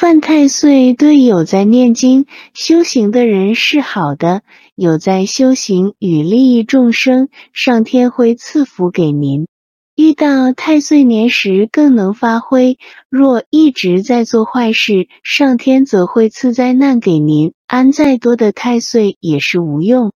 犯太岁对有在念经修行的人是好的有在修行与利益众生上天会赐福给您。遇到太岁年时更能发挥若一直在做坏事上天则会赐灾难给您。安再多的太岁也是无用。